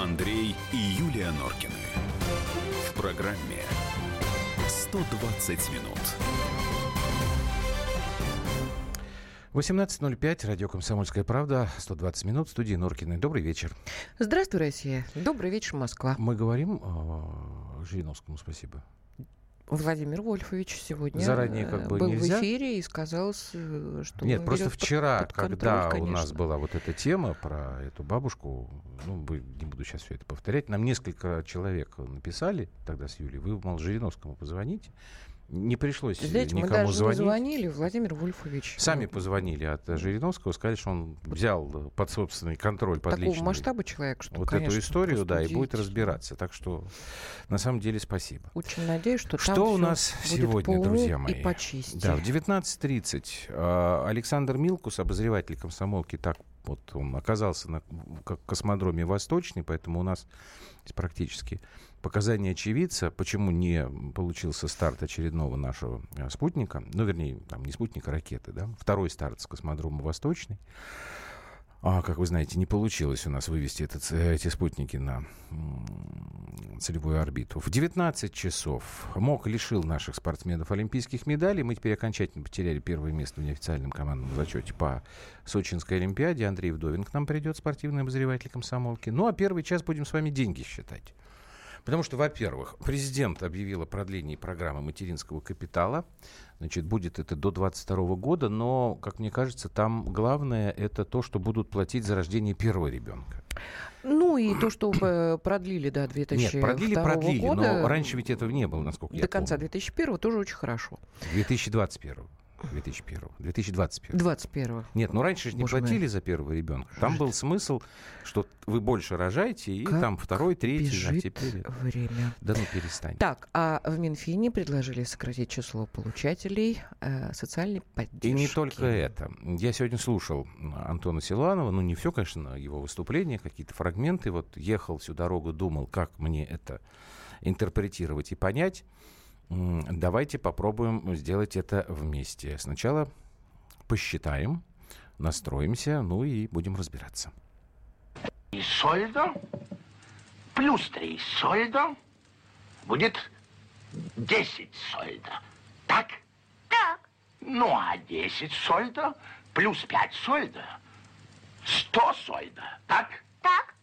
Андрей и Юлия Норкины. В программе 120 минут. 18.05, радио «Комсомольская правда», 120 минут, студии Норкиной. Добрый вечер. Здравствуй, Россия. Добрый вечер, Москва. Мы говорим э, Жириновскому спасибо. Владимир Вольфович сегодня Заранее как бы был нельзя? в эфире и сказал, с- что Нет, просто вчера, под контроль, когда у конечно. нас была вот эта тема про эту бабушку, ну, не буду сейчас все это повторять, нам несколько человек написали тогда с Юлей, вы, мол, Жириновскому позвоните. Не пришлось Знаете, мы никому даже не звонить. звонили, Владимир Вольфович. Сами э, позвонили от э, Жириновского, сказали, что он взял под собственный контроль, под такого личный масштаба человек, что, вот конечно, эту историю, да, и будет разбираться. Так что, на самом деле, спасибо. Очень надеюсь, что там Что у нас будет сегодня, друзья мои? И по чести. Да, в 19.30 э, Александр Милкус, обозреватель комсомолки, так вот он оказался на космодроме Восточный, поэтому у нас практически показания очевидца, почему не получился старт очередного нашего э, спутника, ну, вернее, там не спутника, а ракеты, да, второй старт с космодрома Восточный. А, как вы знаете, не получилось у нас вывести этот, э, эти спутники на целевую орбиту. В 19 часов МОК лишил наших спортсменов олимпийских медалей. Мы теперь окончательно потеряли первое место в неофициальном командном зачете по Сочинской Олимпиаде. Андрей Вдовин к нам придет, спортивный обозреватель комсомолки. Ну, а первый час будем с вами деньги считать. Потому что, во-первых, президент объявил о продлении программы материнского капитала. Значит, будет это до 2022 года, но, как мне кажется, там главное это то, что будут платить за рождение первого ребенка. Ну и то, что продлили до 2002 Нет, продлили, продлили, года, но раньше ведь этого не было, насколько я до конца помню. 2001 тоже очень хорошо. 2021. 2001. 2021. 21 Нет, ну раньше же не Боже мой. платили за первого ребенка. Там был смысл, что вы больше рожаете, и Как там второй, третий, а бежит теперь... время. Да ну перестань. Так, а в Минфине предложили сократить число получателей э, социальной поддержки. И не только это. Я сегодня слушал Антона Силуанова, ну не все, конечно, его выступление, какие-то фрагменты. Вот ехал всю дорогу, думал, как мне это интерпретировать и понять. Давайте попробуем сделать это вместе. Сначала посчитаем, настроимся, ну и будем разбираться. И сольдо плюс 3 сольдо будет 10 сольдо. Так? Так, Ну, а 10 сольдо плюс 5 сольдо 100 сольдо. Так? так,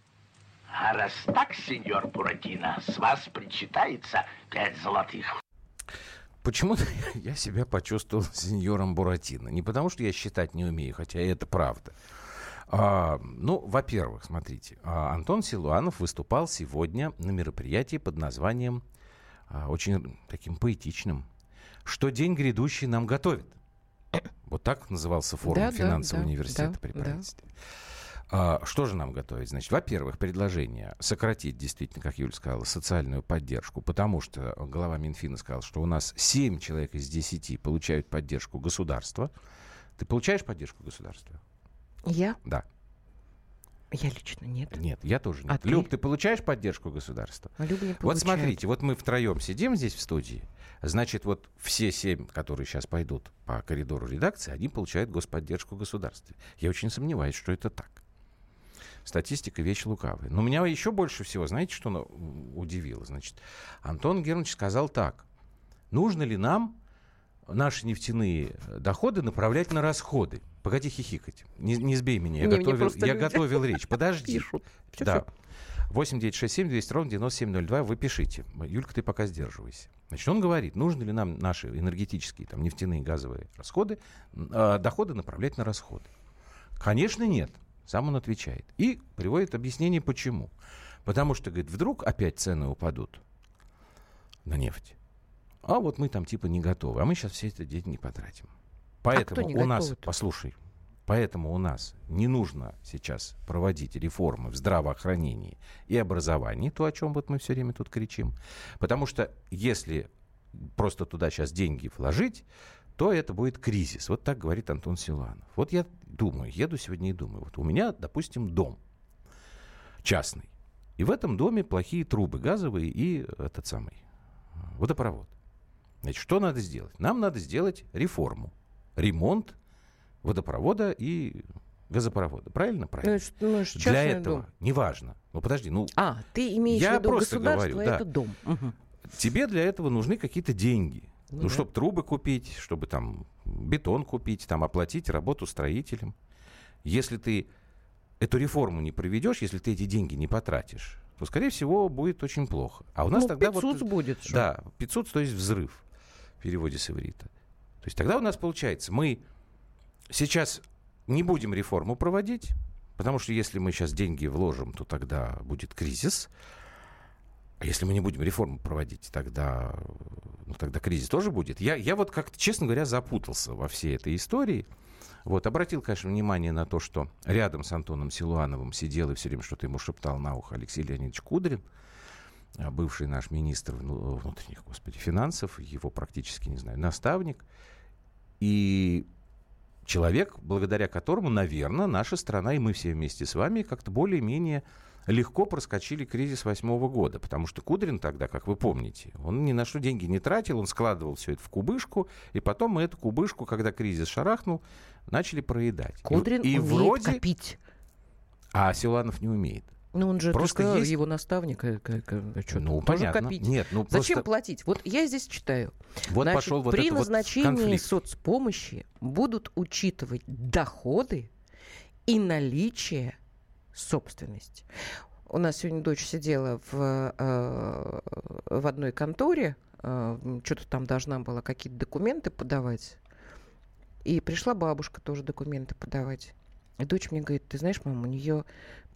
А раз так, сеньор Буратино, с вас причитается 5 золотых. Почему-то я себя почувствовал сеньором Буратино. Не потому, что я считать не умею, хотя это правда. А, ну, во-первых, смотрите, а, Антон Силуанов выступал сегодня на мероприятии под названием а, очень таким поэтичным «Что день грядущий нам готовит». Вот так назывался форум Да, да, финансового да, университета да, при да. правительстве. А, что же нам готовить? Значит, во-первых, предложение сократить, действительно, как Юля сказала, социальную поддержку, потому что глава Минфина сказал, что у нас 7 человек из 10 получают поддержку государства. Ты получаешь поддержку государства? Я? Да. Я лично нет. Нет, я тоже нет. А? Люб, ты получаешь поддержку государства? А Люба не Вот получает. смотрите, вот мы втроем сидим здесь в студии. Значит, вот все семь, которые сейчас пойдут по коридору редакции, они получают господдержку государства. Я очень сомневаюсь, что это так. Статистика вещь лукавая. Но меня еще больше всего, знаете, что удивило? Значит, Антон Германович сказал так. Нужно ли нам наши нефтяные доходы направлять на расходы? Погоди хихикать. Не, не сбей меня. Я, Не, готовил, я люди готовил речь. Подожди. Пишут. Всё, да. всё. 8 9 6 7 200 ровно 9702. Вы пишите. Юлька, ты пока сдерживайся. Значит, он говорит, нужно ли нам наши энергетические, там, нефтяные, газовые расходы, э, доходы направлять на расходы? Конечно, нет. Сам он отвечает. И приводит объяснение, почему. Потому что, говорит, вдруг опять цены упадут на нефть. А вот мы там типа не готовы. А мы сейчас все эти деньги не потратим. Поэтому кто не у нас, готовы-то? послушай, поэтому у нас не нужно сейчас проводить реформы в здравоохранении и образовании, то, о чем вот мы все время тут кричим. Потому что если просто туда сейчас деньги вложить, то это будет кризис. Вот так говорит Антон Силуанов. Вот я думаю, еду сегодня и думаю. Вот у меня, допустим, дом частный. И в этом доме плохие трубы газовые и этот самый водопровод. Значит, что надо сделать? Нам надо сделать реформу. Ремонт водопровода и газопровода. Правильно? Правильно. Ну, ну, Для этого, дом. неважно. Ну, подожди, ну... А, ты имеешь я в виду просто государство, говорю, это да. дом. Угу. Тебе для этого нужны какие-то деньги. Ну, ну да. чтобы трубы купить, чтобы там бетон купить, там оплатить работу строителям. Если ты эту реформу не проведешь, если ты эти деньги не потратишь, то, скорее всего, будет очень плохо. А у нас ну, тогда 500 вот... будет. Что? Да, 500, то есть взрыв в переводе с иврита. То есть тогда у нас получается, мы сейчас не будем реформу проводить, потому что если мы сейчас деньги вложим, то тогда будет кризис. А если мы не будем реформу проводить, тогда, ну, тогда кризис тоже будет. Я, я вот как-то, честно говоря, запутался во всей этой истории. Вот, обратил, конечно, внимание на то, что рядом с Антоном Силуановым сидел и все время что-то ему шептал на ухо Алексей Леонидович Кудрин, а, бывший наш министр внутренних, господи, финансов, его практически, не знаю, наставник. И человек, благодаря которому, наверное, наша страна и мы все вместе с вами как-то более-менее легко проскочили кризис восьмого года, потому что Кудрин тогда, как вы помните, он ни на что деньги не тратил, он складывал все это в кубышку, и потом мы эту кубышку, когда кризис шарахнул, начали проедать. Кудрин и, и умеет вроде... копить. А Силуанов не умеет. Ну, он же, Просто сказал, есть- его наставник, э, э, что ну, тоже понятно. копить. Нет, ну Зачем просто платить? Вот я здесь читаю. вот Значит, пошел вот при вот назначении конфликт. соцпомощи будут учитывать доходы и наличие собственности. У нас сегодня дочь сидела в, э, в одной конторе, э, что-то там должна была какие-то документы подавать. И пришла бабушка тоже документы подавать. И дочь мне говорит, ты знаешь, мам, у нее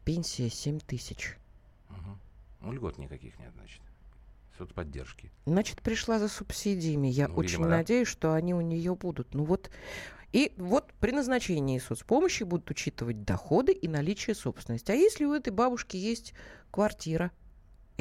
пенсия 7 тысяч. Мгм. Ну, льгот никаких нет, значит. Соцподдержки. Значит, пришла за субсидиями. Я Ну, очень видимо, да. надеюсь, что они у нее будут. Ну вот. И вот при назначении соцпомощи будут учитывать доходы и наличие собственности. А если у этой бабушки есть квартира?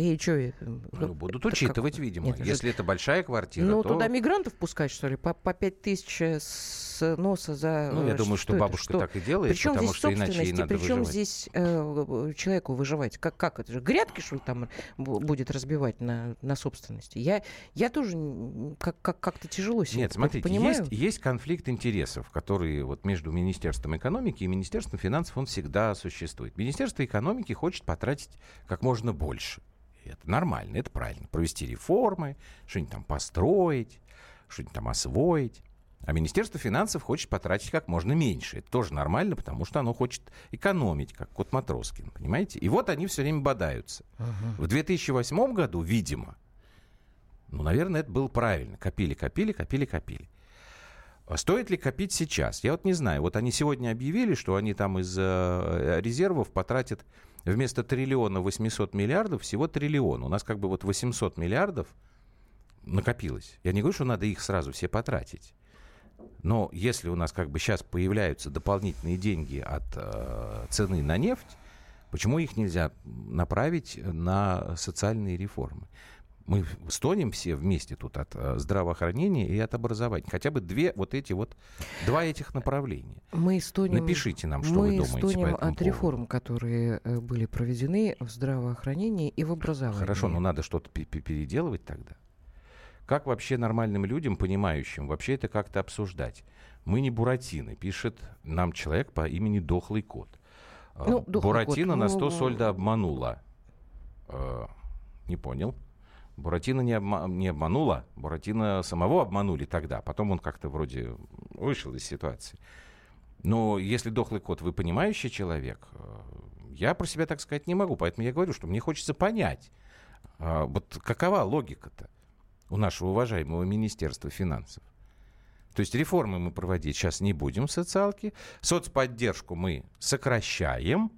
И что? Ну, будут учитывать, видимо. Нет, это- Если это большая квартира, Ну, то... туда мигрантов пускать, что ли? По, по 5 тысяч э, с носа за... Ну, я э, думаю, что, это? бабушка Что? так и делает, Причем потому здесь что иначе собственности, надо причем выживать. здесь э, человеку выживать? Как, как это же? Грядки, что ли, там бу- будет разбивать на, на собственности? Я, я тоже как, как, как-то тяжело себе Нет, это смотрите, понимаю. есть, есть конфликт интересов, который вот между Министерством экономики и Министерством финансов, он всегда существует. Министерство экономики хочет потратить как можно больше. Это нормально, это правильно. Провести реформы, что-нибудь там построить, что-нибудь там освоить. А Министерство финансов хочет потратить как можно меньше. Это тоже нормально, потому что оно хочет экономить, как кот Матроскин, понимаете? И вот они все время бодаются. В 2008 году, видимо, ну, наверное, это было правильно. Копили, копили, копили, копили. А Стоит ли копить сейчас? Я вот не знаю. Вот они сегодня объявили, что они там из э, резервов потратят вместо триллиона 800 миллиардов всего триллион. У нас как бы вот 800 миллиардов накопилось. Я не говорю, что надо их сразу все потратить. Но если у нас как бы сейчас появляются дополнительные деньги от э, цены на нефть, почему их нельзя направить на социальные реформы? Мы стонем все вместе тут от э, здравоохранения и от образования. Хотя бы две вот эти вот, два этих направления. Мы стонем, Напишите нам, что мы вы думаете по стонем этому от поводу. реформ, которые э, были проведены в здравоохранении и в образовании. Хорошо, но надо что-то пе- пе- переделывать тогда. Как вообще нормальным людям, понимающим, вообще это как-то обсуждать? Мы не Буратино, пишет нам человек по имени Дохлый Кот. Ну, Дохлый Буратино Кот, на ну, 100 сольда обманула. Э, не понял. Буратино не, обма- не обманула, Буратино самого обманули тогда. Потом он как-то вроде вышел из ситуации. Но если дохлый кот, вы понимающий человек, э, я про себя так сказать не могу. Поэтому я говорю, что мне хочется понять, а, вот какова логика-то у нашего уважаемого Министерства финансов. То есть реформы мы проводить сейчас не будем в социалке, соцподдержку мы сокращаем,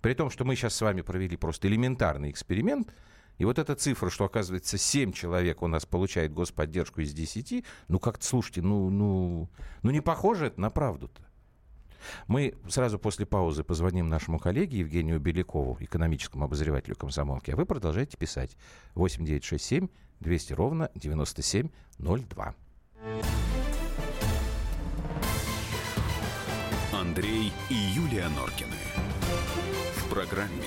при том, что мы сейчас с вами провели просто элементарный эксперимент, и вот эта цифра, что, оказывается, 7 человек у нас получает господдержку из 10, ну как-то, слушайте, ну, ну, ну не похоже это на правду-то. Мы сразу после паузы позвоним нашему коллеге Евгению Белякову, экономическому обозревателю комсомолки, а вы продолжаете писать 8967 200 ровно 9702. Андрей и Юлия Норкины. В программе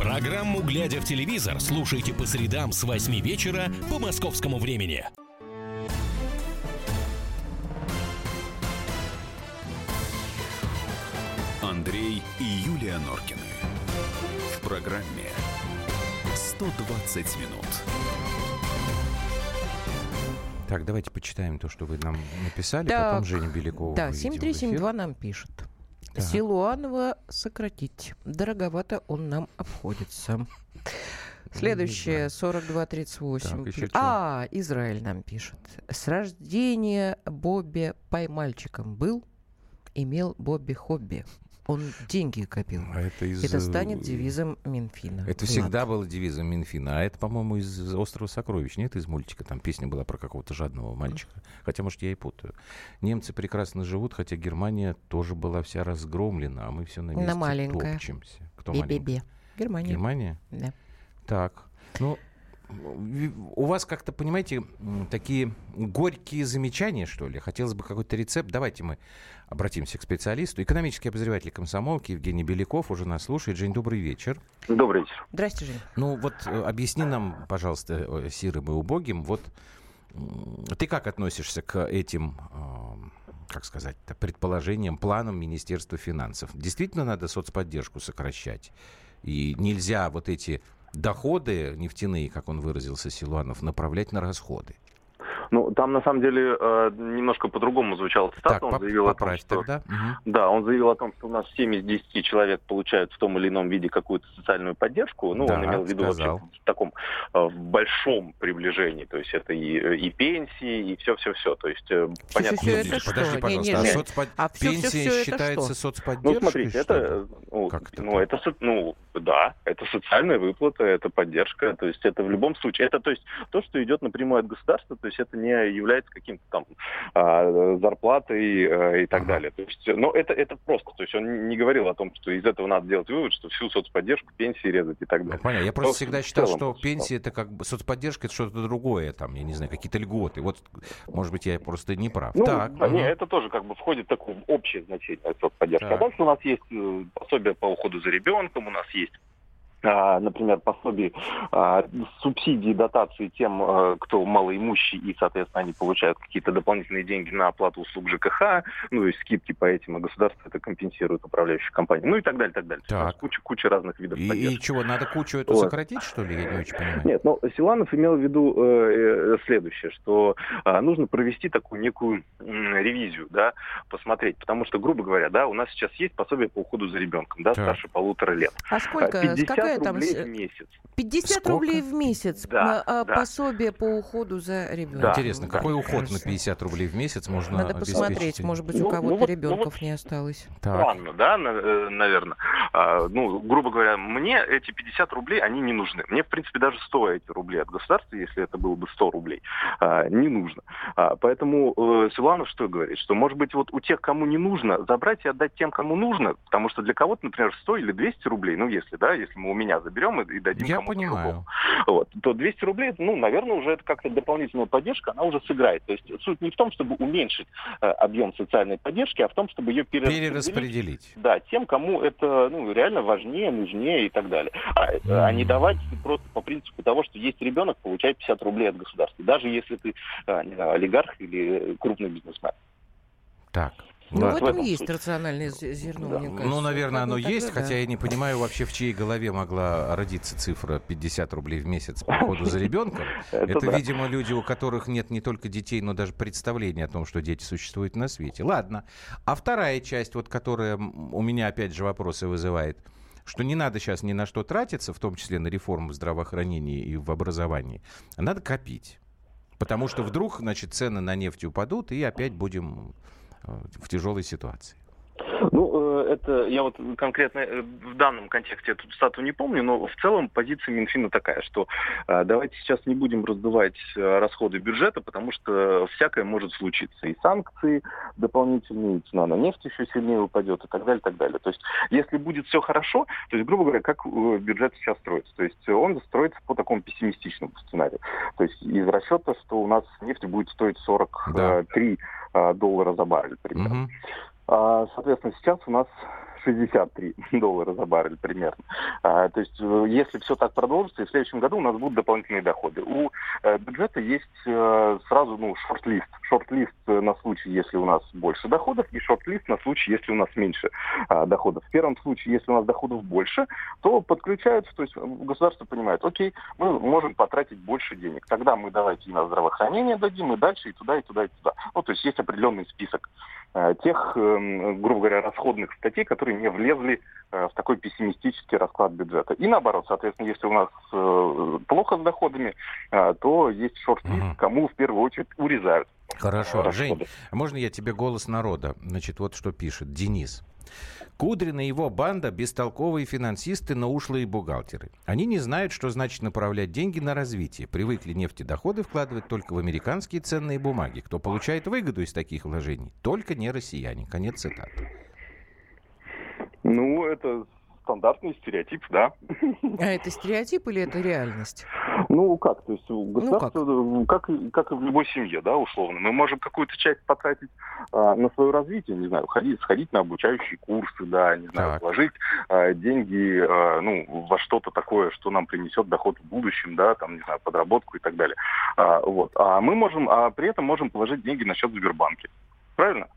Программу «Глядя в телевизор» слушайте по средам с 8 вечера по московскому времени. Андрей и Юлия Норкины. В программе 120 минут. Так, давайте почитаем то, что вы нам написали, Так, потом Женя Белякова Да, выведем в эфир. 7372 нам пишет. Так. Силуанова сократить. Дороговато он нам обходится. Следующее, 4238. Так, а, Израиль нам пишет. С рождения Бобби поймальчиком был, имел Бобби хобби. Он деньги копил. А это из... Это э, станет девизом Минфина. Это всегда было девизом Минфина. А это, по-моему, из «Острова сокровищ». Нет, из мультика. Там песня была про какого-то жадного мальчика. Хотя, может, я и путаю. Немцы прекрасно живут, хотя Германия тоже была вся разгромлена, а мы все на На месте маленькое. топчемся. Кто маленькая? Бе-бе-бе. Германия. Германия? Да. Так. Ну, у вас как-то, понимаете, такие горькие замечания, что ли? Хотелось бы какой-то рецепт. Давайте мы обратимся к специалисту. Экономический обозреватель комсомолки Евгений Беляков уже нас слушает. Жень, добрый вечер. Добрый вечер. Здрасте, Жень. Ну вот э, объясни нам, пожалуйста, э, сирым и убогим, вот ты как относишься к этим, как сказать, предположениям, планам Министерства финансов? Действительно надо соцподдержку сокращать? И нельзя вот эти доходы нефтяные, как он выразился, Силуанов, направлять на расходы? Ну, там на самом деле э, немножко по-другому звучала цитата. так, он заявил о том, что... тогда. Да, он заявил о том, что у нас 7 из 10 человек получают в том или ином виде какую-то социальную поддержку. Ну, Да, он имел в виду сказал. вообще в таком э, в большом приближении. То есть это и, и пенсии, и все-все-все. То есть э, понятно, Всё-всё что- это Подожди, что? пожалуйста, Не, а не, соцпод- а всё, пенсия всё это считается что? соцподдержкой? Ну, смотрите, что это, ли? э, ну, Как это ну, это, со- ну, да, это социальная выплата, это поддержка, то есть это в любом случае, это, то есть, то, что идет напрямую от государства, то есть это не является каким-то там а, зарплатой э, и так Ага. далее. То есть, но это, это просто, то есть он не говорил о том, что из этого надо делать вывод, что всю соцподдержку, пенсии резать и так Ну, далее. понятно. Я Но просто в всегда считал, что пенсия это как бы соцподдержка это что-то другое, там, я не знаю, какие-то льготы. Вот, может быть, я просто не прав. Ну, так, да, не, мгм. это тоже как бы входит в такое общее значение соцподдержки. Так. А дальше у нас есть э, пособие по уходу за ребенком, у нас есть например, пособие, а, субсидии, дотации тем, э, кто малоимущий, и, соответственно, они получают какие-то дополнительные деньги на оплату услуг ЖКХ, ну, и скидки по этим, а государство это компенсирует управляющей компании, ну, и так далее, так далее. Так. Куча, куча разных видов И, поддержки. и чего, надо кучу эту Вот. сократить, что ли? Я не очень понимаю. Нет, ну, Силанов имел в виду э, э, следующее, что а, нужно провести такую некую м, ревизию, да, посмотреть, потому что, грубо говоря, да, у нас сейчас есть пособие по уходу за ребенком, да, Так. старше полутора лет. А А, сколько? 50 Какая там... рублей в месяц. 50 Сколько? рублей в месяц Да, а, да. пособие по уходу за ребенком. Да. Интересно, да. какой уход на Кажется. 50 рублей в месяц можно Надо посмотреть, может быть, Ну, у ну кого-то ну ребенков вот- не осталось. Так, Странно, да, наверное. Ну, грубо говоря, мне эти 50 рублей, они не нужны. Мне, в принципе, даже 100 эти рублей от государства, если это было бы 100 рублей, а, не нужно. А, поэтому э, Силуанов что говорит? Что, может быть, вот у тех, кому не нужно, забрать и отдать тем, кому нужно, потому что для кого-то, например, 100 или 200 рублей, ну, если, да, если мы у меня заберем и, и дадим я кому-то другому. вот, то 200 рублей, ну, наверное, уже это как-то дополнительная поддержка, она уже сыграет. То есть суть не в том, чтобы уменьшить э, объем социальной поддержки, а в том, чтобы ее перераспределить, Перераспределить. да, тем, кому это ну, реально важнее, нужнее и так далее. А, э, а не давать просто по принципу того, что есть ребенок, получает 50 рублей от государства, даже если ты э, не знаю, олигарх или крупный бизнесмен. Так. Ну, ладно. в в этом этом есть суть. рациональное зерно, мне кажется. Ну, наверное, оно Тогда есть, да. хотя я не понимаю вообще, в чьей голове могла родиться цифра 50 рублей в месяц по уходу за ребенком. Это, да. видимо, люди, у которых нет не только детей, но даже представления о том, что дети существуют на свете. Ладно. А вторая часть, вот которая у меня опять же вопросы вызывает, что не надо сейчас ни на что тратиться, в том числе на реформу в здравоохранении и в образовании, а надо копить. Потому что вдруг, значит, цены на нефть упадут, и опять будем в тяжелой ситуации. Ну, э, это я вот конкретно э, в данном контексте эту стату не помню, но в целом позиция Минфина такая, что э, давайте сейчас не будем раздувать расходы бюджета, потому что всякое может случиться. И санкции дополнительные, и цена на нефть еще сильнее упадет, и так далее, и так далее. То есть, если будет все хорошо, то есть, грубо говоря, как бюджет сейчас строится? То есть, он строится по такому пессимистичному сценарию. То есть, из расчета, что у нас нефть будет стоить 43 да. доллара за баррель примерно. Угу. А, соответственно, сейчас у нас 63 доллара за баррель примерно. А, то есть, э, если все так продолжится, и в следующем году у нас будут дополнительные доходы. У э, бюджета есть э, сразу ну, шорт-лист. Шорт-лист на случай, если у нас больше доходов, и шорт-лист на случай, если у нас меньше а, доходов. В первом случае, если у нас доходов больше, то подключаются, то есть государство понимает, окей, мы можем потратить больше денег. Тогда мы давайте и на здравоохранение дадим, и дальше, и туда, и туда, и туда. Ну, то есть есть определенный список тех, эм, грубо говоря, расходных статей, которые которые не влезли э, в такой пессимистический расклад бюджета. И наоборот, соответственно, если у нас э, плохо с доходами, э, то есть шорт-лист, угу. кому в первую очередь урезают. Хорошо. Расходы. Жень, можно я тебе голос народа? Значит, вот что пишет Денис. Кудрин и его банда – бестолковые финансисты, но ушлые бухгалтеры. Они не знают, что значит направлять деньги на развитие. Привыкли нефтедоходы вкладывать только в американские ценные бумаги. Кто получает выгоду из таких вложений? Только не россияне. Конец цитаты. Ну, это стандартный стереотип, да. А это стереотип или это реальность? Ну, как? То есть государство, ну, как? Как, как и в любой семье, да, условно. Мы можем какую-то часть потратить а, на свое развитие, не знаю, ходить, сходить на обучающие курсы, да, не знаю, так. вложить а, деньги, а, ну, во что-то такое, что нам принесет доход в будущем, да, там, не знаю, подработку и так далее. А, вот. А мы можем, а при этом можем положить деньги на счет в Сбербанке. Правильно?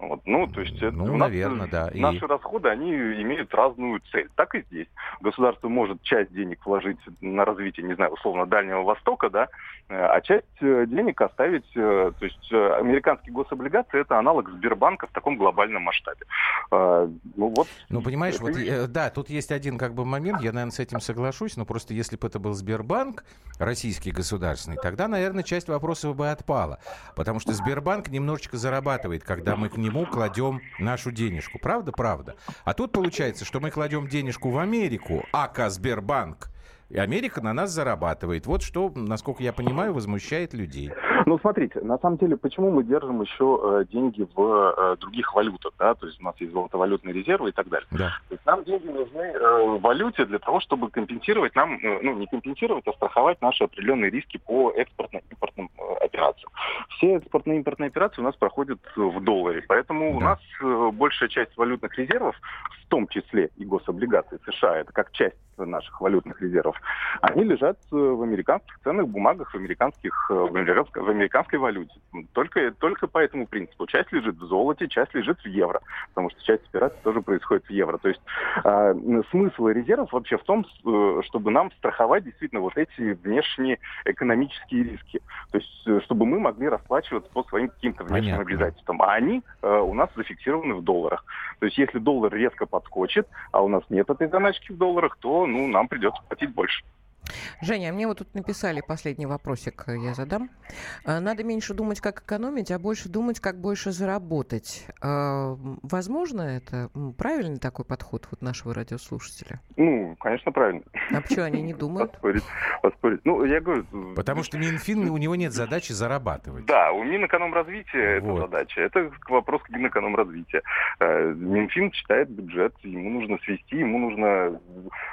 Вот, ну, то есть это, ну, наверное, да. Наши и... расходы, они имеют разную цель. Так и здесь. Государство может часть денег вложить на развитие, не знаю, условно, Дальнего Востока, да, а часть э, денег оставить, э, то есть э, американские гособлигации это аналог Сбербанка в таком глобальном масштабе. Ну, вот, ну понимаешь, вот, да, тут есть один как бы момент, я, наверное, с этим соглашусь, но просто если бы это был Сбербанк, российский государственный, тогда, наверное, часть вопросов бы отпала. Потому что Сбербанк немножечко зарабатывает, когда мы к нему кладем нашу денежку. Правда? Правда. А тут получается, что мы кладем денежку в Америку, ака Сбербанк, и Америка на нас зарабатывает. Вот что, насколько я понимаю, возмущает людей. Ну, смотрите, на самом деле, почему мы держим еще э, деньги в э, других валютах, да, то есть у нас есть золотовалютные резервы и так далее. Да. То есть нам деньги нужны э, в валюте для того, чтобы компенсировать нам, э, ну, не компенсировать, а страховать наши определенные риски по экспортно-импортным э, операциям. Все экспортно-импортные операции у нас проходят в долларе, поэтому да. у нас э, большая часть валютных резервов, том числе и гособлигации США, это как часть наших валютных резервов, они лежат э, в американских ценных бумагах, в, американских, э, в, американской, в американской валюте. Только, только по этому принципу. Часть лежит в золоте, часть лежит в евро, потому что часть операций тоже происходит в евро. То есть э, смысл резервов вообще в том, э, чтобы нам страховать действительно вот эти внешние экономические риски. То есть чтобы мы могли расплачиваться по своим каким-то внешним Понятно. обязательствам. А они э, у нас зафиксированы в долларах. То есть если доллар резко подскочит, а у нас нет этой заначки в долларах, то ну, нам придется платить больше. Женя, а мне вот тут написали последний вопросик, э, я задам. А, надо меньше думать, как экономить, а больше думать, как больше заработать. А, возможно это? Правильный такой подход вот нашего радиослушателя? Ну, конечно, правильно. А почему они не думают? Поспорить, поспорить. Ну, я говорю... Потому что Минфин, у него нет задачи зарабатывать. Да, у Минэкономразвития вот. это задача. Это вопрос к Минэкономразвития. Э, Минфин читает бюджет, ему нужно свести, ему нужно,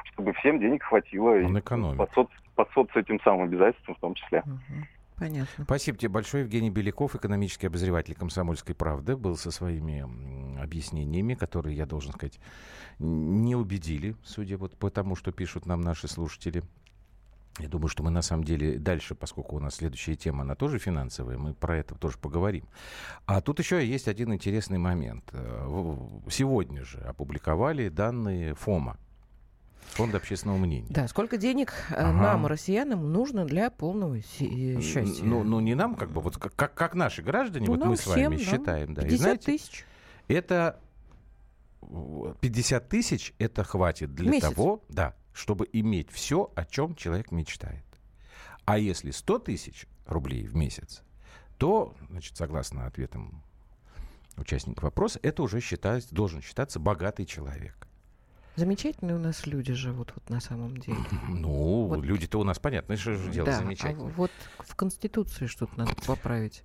чтобы всем денег хватило. Он экономит под, под соц этим самым обязательством в том числе. Понятно. Спасибо тебе большое. Евгений Беляков, экономический обозреватель «Комсомольской правды», был со своими объяснениями, которые, я должен сказать, не убедили, судя вот по тому, что пишут нам наши слушатели. Я думаю, что мы на самом деле дальше, поскольку у нас следующая тема, она тоже финансовая, мы про это тоже поговорим. А тут еще есть один интересный момент. Э, сегодня же опубликовали данные ФОМа, Фонд общественного мнения. Да, сколько денег э, ага. нам, россиянам, нужно для полного счастья? Ну, ну, не нам, как бы, вот как, как наши граждане, ну, вот мы с вами считаем. Да. 50 знаете, тысяч. Это 50 тысяч, это хватит для Месяц. того, да, чтобы иметь все, о чем человек мечтает. А если 100 тысяч рублей в месяц, то, значит, согласно ответам участников опроса, это уже считается, должен считаться богатый человек. Замечательные у нас люди живут вот на самом деле. Ну, Вот. люди-то у нас, понятно, что же дело да, замечательно. а вот в Конституции что-то надо поправить.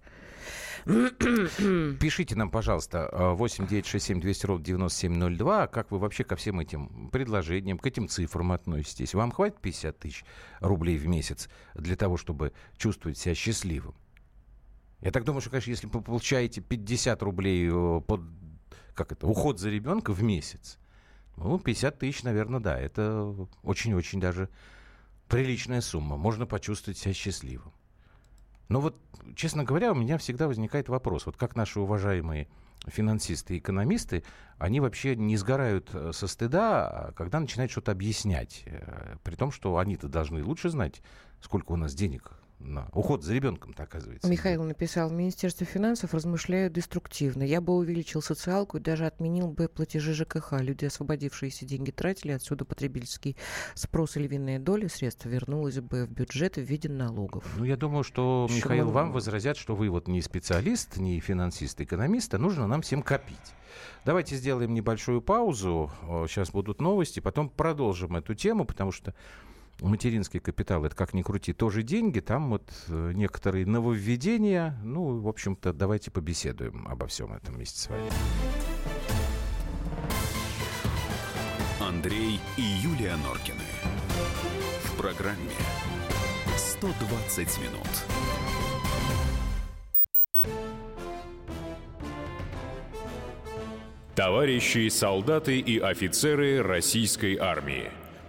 Пишите нам, пожалуйста, э, 8 9 6 7 200 ровно 9702, как вы вообще ко всем этим предложениям, к этим цифрам относитесь. Вам хватит 50 тысяч рублей в месяц для того, чтобы чувствовать себя счастливым? Я так думаю, что, конечно, если вы получаете 50 рублей э, под как это, уход за ребенка в месяц, ну, 50 тысяч, наверное, да, это очень-очень даже приличная сумма. Можно почувствовать себя счастливым. Но вот, честно говоря, у меня всегда возникает вопрос, вот как наши уважаемые финансисты и экономисты, они вообще не сгорают э, со стыда, а когда начинают что-то объяснять. э, При том, что они-то должны лучше знать, сколько у нас денег на уход за ребенком-то оказывается. Михаил написал, в Министерстве финансов размышляют деструктивно. Я бы увеличил социалку и даже отменил бы платежи ЖКХ. Люди, освободившиеся деньги, тратили, отсюда потребительский спрос и львиная доля средств вернулась бы в бюджет в виде налогов. Ну, я думаю, что, Почему? Михаил, вам возразят, что вы вот не специалист, не финансист, экономист, а нужно нам всем копить. Давайте сделаем небольшую паузу. Сейчас будут новости, потом продолжим эту тему, потому что материнский капитал, это как ни крути, тоже деньги. Там вот э, некоторые нововведения. Ну, в общем-то, давайте побеседуем обо всем этом вместе с вами. Андрей и Юлия Норкины. В программе 120 минут. Товарищи солдаты и офицеры российской армии.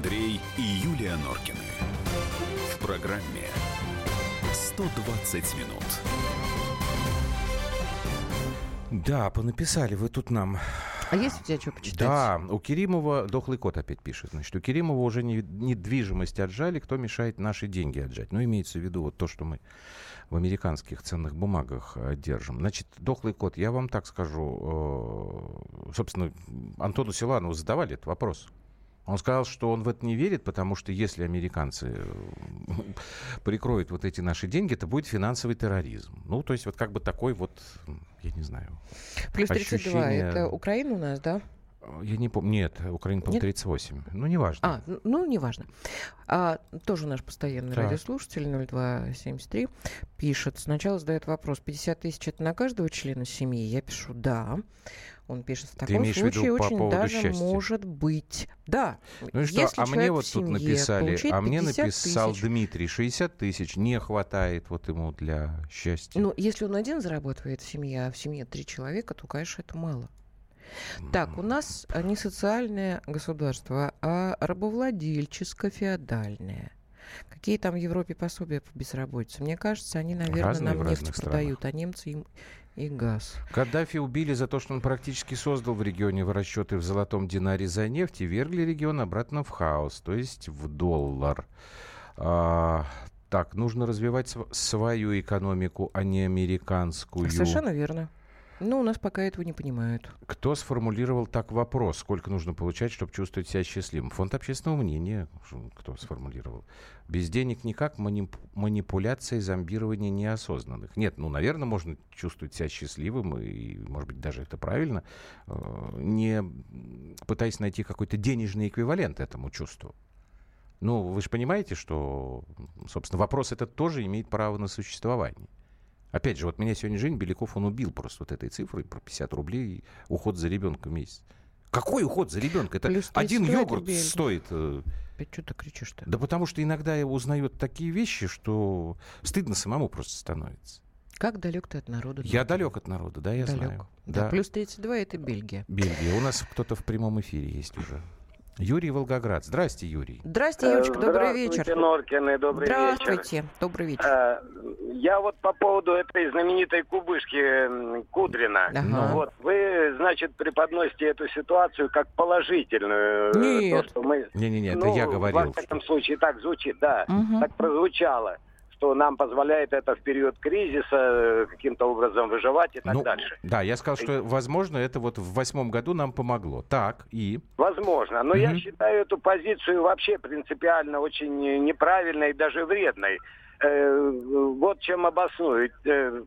Андрей и Юлия Норкины. В программе 120 минут. Да, понаписали вы тут нам. А есть у тебя что почитать? Да, у Керимова дохлый кот опять пишет. Значит, у Керимова уже не- недвижимость отжали, кто мешает наши деньги отжать? Ну, имеется в виду вот то, что мы в американских ценных бумагах э, держим. Значит, дохлый кот, я вам так скажу, э, собственно, Антону Силанову задавали этот вопрос. Он сказал, что он в это не верит, потому что если американцы э, прикроют вот эти наши деньги, это будет финансовый терроризм. Ну, то есть вот как бы такой вот, я не знаю, Плюс 32. ощущение- Это Украина у нас, да? я не помню. Нет, Украина, по-моему, Нет? 38. Ну, неважно. А, н- ну, неважно. А, тоже наш постоянный Так. радиослушатель 0273 пишет. Сначала задает вопрос, 50 тысяч это на каждого члена семьи? Я пишу, да. Он пишет, в таком имеешь в виду случае по очень поводу даже счастья? может быть. Да. Ну и что? Если А мне вот тут написали, а мне 50 написал тысяч. Дмитрий, 60 тысяч не хватает вот ему для счастья. Ну, если он один зарабатывает в семье, а в семье три человека, то, конечно, это мало. Так, у нас а, не социальное государство, а рабовладельческо-феодальное. Какие там в Европе пособия по безработице? Мне кажется, они, наверное, Разные нам нефть продают, а немцы им и газ. Каддафи убили за то, что он практически создал в регионе расчеты в золотом динаре за нефть и вергли регион обратно в хаос, то есть в доллар. А, так, нужно развивать св- свою экономику, а не американскую. Совершенно верно. Но у нас пока этого не понимают. Кто сформулировал так вопрос, сколько нужно получать, чтобы чувствовать себя счастливым? Фонд общественного мнения, кто сформулировал. Без денег никак, манип- манипуляция, зомбирование неосознанных. Нет, ну, наверное, можно чувствовать себя счастливым, и, может быть, даже это правильно, э, не пытаясь найти какой-то денежный эквивалент этому чувству. Ну, вы же понимаете, что, собственно, вопрос этот тоже имеет право на существование. Опять же, вот меня сегодня Жень Беляков, он убил просто вот этой цифрой про 50 рублей уход за ребенком в месяц. Какой уход за ребенка? Это Плюс один 32 йогурт рублей. стоит. э, Что ты кричишь-то? Да потому что иногда я узнаю такие вещи, что стыдно самому просто становится. Как далек ты от народа? Я далек от народа, да, я Далек. знаю. Да. Плюс 32 это Бельгия. Бельгия. У нас кто-то в прямом эфире есть уже. Юрий Волгоград. Здрасте, Юрий. Здрасте, Юрочка, добрый вечер. Норкины, добрый Здравствуйте, вечер. добрый вечер. Э, Я вот по поводу этой знаменитой кубышки Кудрина. Ага. Ну Вот вы, значит, преподносите эту ситуацию как положительную. э, Нет. То, что мы, Не-не-не, это ну, я Во говорил. всяком случае, так звучит, да. Мгм. Так прозвучало, что нам позволяет это в период кризиса э, каким-то образом выживать и так Ну, дальше. Да, я сказал, что, возможно, это вот в восьмом году нам помогло. Так, и... Возможно, но я Мгм. считаю эту позицию вообще принципиально очень неправильной и даже вредной. Э, Вот чем обосную. Э,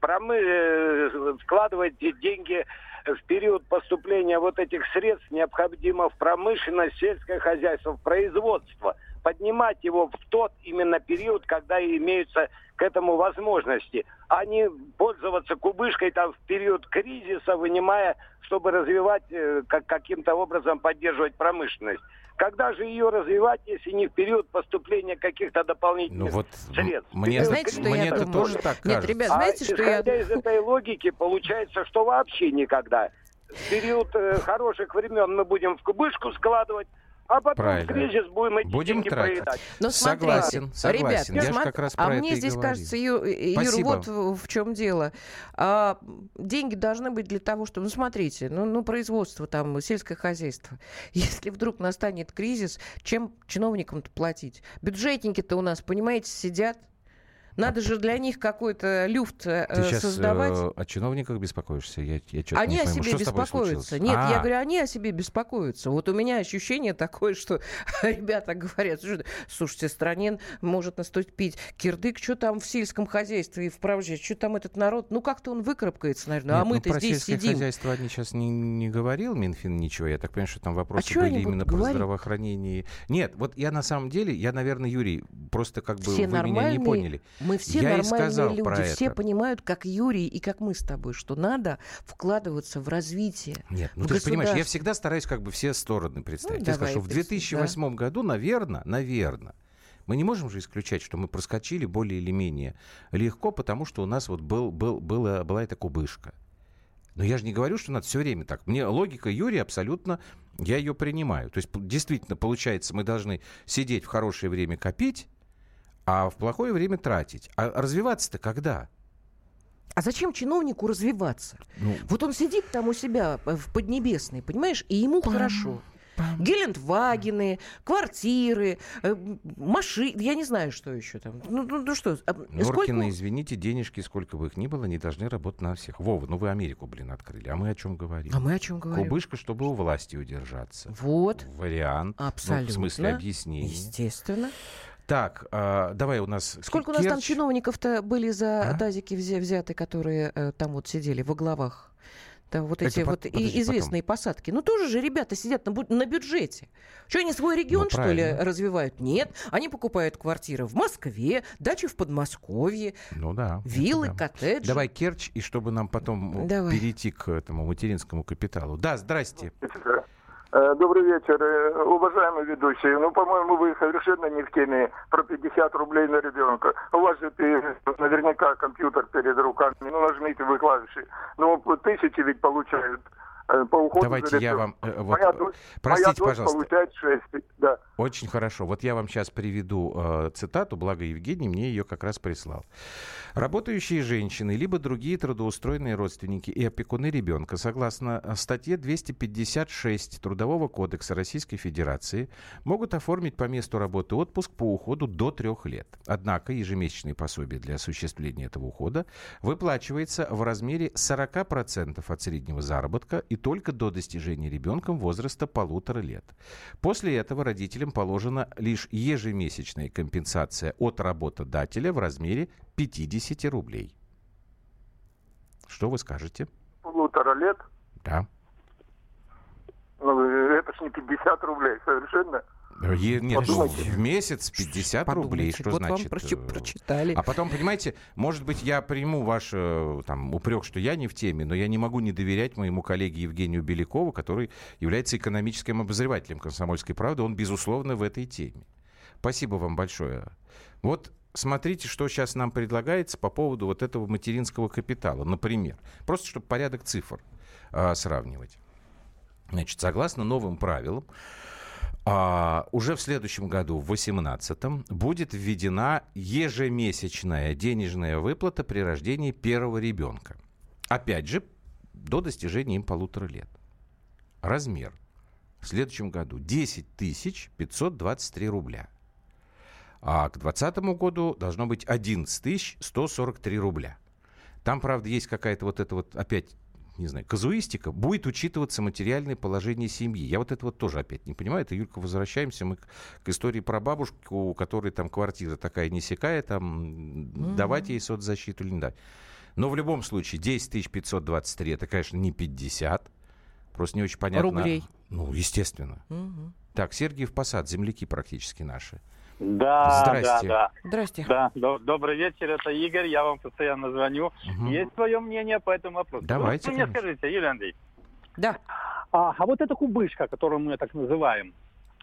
Промы... Вкладывать деньги в период поступления вот этих средств необходимо в промышленность, сельское хозяйство, в производство. Поднимать его в тот именно период, когда имеются к этому возможности, а не пользоваться кубышкой там в период кризиса, вынимая, чтобы развивать, э, как, каким-то образом поддерживать промышленность. Когда же ее развивать, если не в период поступления каких-то Ну дополнительных вот средств? мне, знаете, что мне я это думаю? тоже так Нет, кажется. ребят, знаете, а что я... исходя из этой логики, получается, что вообще никогда. В период э, хороших времен мы будем в кубышку складывать, а потом Правильно. кризис будем эти Будем деньги тратить. проедать. Но смотрите, Согласен, согласен. Ребят, Я ж смо- как раз а про мне здесь говорил. кажется, Ю- Юр, Спасибо. вот в, в чем дело. А, деньги должны быть для того, чтобы... Ну, смотрите, ну, ну, производство, там, сельское хозяйство. Если вдруг настанет кризис, чем чиновникам-то платить? Бюджетники-то у нас, понимаете, сидят. Надо же для них какой-то люфт э, Ты сейчас создавать. о чиновниках беспокоишься? Я, я Они не о себе Что беспокоятся. Нет, я А, говорю, они о себе беспокоятся. Вот у меня ощущение такое, что ребята говорят, «Слушай, слушайте, стране может наступить кирдык, что там в сельском хозяйстве и в правде, что там этот народ, ну как-то он выкарабкается, наверное, а Нет, ну, мы-то про здесь сидим. хозяйство они сейчас не, не говорил, Минфин, ничего. Я так понимаю, что там вопросы чё были именно про говорить? здравоохранение. Нет, вот я на самом деле, я, наверное, Юрий, просто как бы Все вы меня не поняли. Мы все Я нормальные люди, все это. понимают, как Юрий и как мы с тобой, что надо вкладываться в развитие. Нет, ну в ты же понимаешь, я всегда стараюсь как бы все стороны представить. Ну, я скажу, в давай, 2008 году, наверное, наверное, мы не можем же исключать, что мы проскочили более или менее легко, потому что у нас вот был, был, была, была эта кубышка. Но я же не говорю, что надо все время так. Мне логика Юрия абсолютно, я ее принимаю. То есть действительно, получается, мы должны сидеть в хорошее время копить, а в плохое время тратить. А развиваться-то когда? А зачем чиновнику развиваться? Ну, Вот он сидит там у себя э, в Поднебесной, понимаешь, и ему хорошо. Гелендвагены, квартиры, машины, я не знаю, что еще там. Ну, ну, ну что, а, Норкина, сколько... извините, денежки, сколько бы их ни было, не должны работать на всех. Вова, ну вы Америку, блин, открыли. А мы о чем говорим? А мы о чем говорим? Кубышка, чтобы у власти удержаться. Вот, Вариант. Ну, абсолютно. в смысле объяснения. Естественно. Так, а, давай у нас... Сколько у нас там чиновников-то были за А? тазики взя- взяты, которые э, там вот сидели во главах? Там вот Это эти вот и- подожди, известные посадки. Ну, тоже же ребята сидят на, на бюджете. Что, они свой регион, Ну, что ли, развивают? Нет. Они покупают квартиры в Москве, дачи в Подмосковье, Ну да. виллы, да. коттеджи. Давай Керчь, и чтобы нам потом э, Давай. перейти к этому материнскому капиталу. Да, здрасте. Э, Добрый вечер, э, уважаемые ведущие. Ну, по-моему, вы совершенно не в теме про 50 рублей на ребенка. У вас же наверняка компьютер перед руками. Ну, нажмите вы клавиши. Ну, тысячи ведь получают по уходу Давайте за я вам... э, вот, моя э, дочь, простите, моя дочь пожалуйста. получает 6. Да. Очень хорошо. Вот я вам сейчас приведу э, цитату, благо Евгений мне ее как раз прислал. Работающие женщины, либо другие трудоустроенные родственники и опекуны ребенка, согласно э, статье 256 Трудового кодекса Российской Федерации, могут оформить по месту работы отпуск по уходу до трех лет. Однако ежемесячные пособия для осуществления этого ухода выплачивается в размере 40% от среднего заработка и только до достижения ребенком возраста полутора лет. После этого родителям положена лишь ежемесячная компенсация от работодателя в размере 50 рублей. Что вы скажете? Полутора лет. Да. Ну, это ж не 50 рублей совершенно. Е- нет, Подумайте. в месяц 50 рублей, Подумайте, что вот значит? вам прочи- э, прочитали. А потом, понимаете, может быть, я приму ваш э, там, упрек, что я не в теме, но я не могу не доверять моему коллеге Евгению Белякову, который является экономическим обозревателем «Комсомольской правды». Он, безусловно, в этой теме. Спасибо вам большое. Вот смотрите, что сейчас нам предлагается по поводу вот этого материнского капитала, например. Просто чтобы порядок цифр а, сравнивать. Значит, согласно новым правилам, А, уже в следующем году, в 2018, будет введена ежемесячная денежная выплата при рождении первого ребенка. Опять же, до достижения им полутора лет. Размер в следующем году 10 523 рубля. А к 2020 году должно быть 11 143 рубля. Там, правда, есть какая-то вот эта вот опять не знаю, казуистика, будет учитываться материальное положение семьи. Я вот это вот тоже опять не понимаю. Это, Юлька, возвращаемся мы к, к истории про бабушку, у которой там квартира такая несекая, там mm-hmm. давать ей соцзащиту или не дать. Но в любом случае 10 523 это, конечно, не 50. Просто не очень понятно. Рублей. Ну, естественно. Угу. Так, Сергиев Посад, земляки практически наши. Да, Здрасте. да, да. Здрасте. Да, до, добрый вечер, это Игорь, я вам постоянно звоню. Угу. Есть свое мнение по этому вопросу? Давайте. Вы мне скажите, Юлия Андрей. Да. А, а вот эта кубышка, которую мы так называем,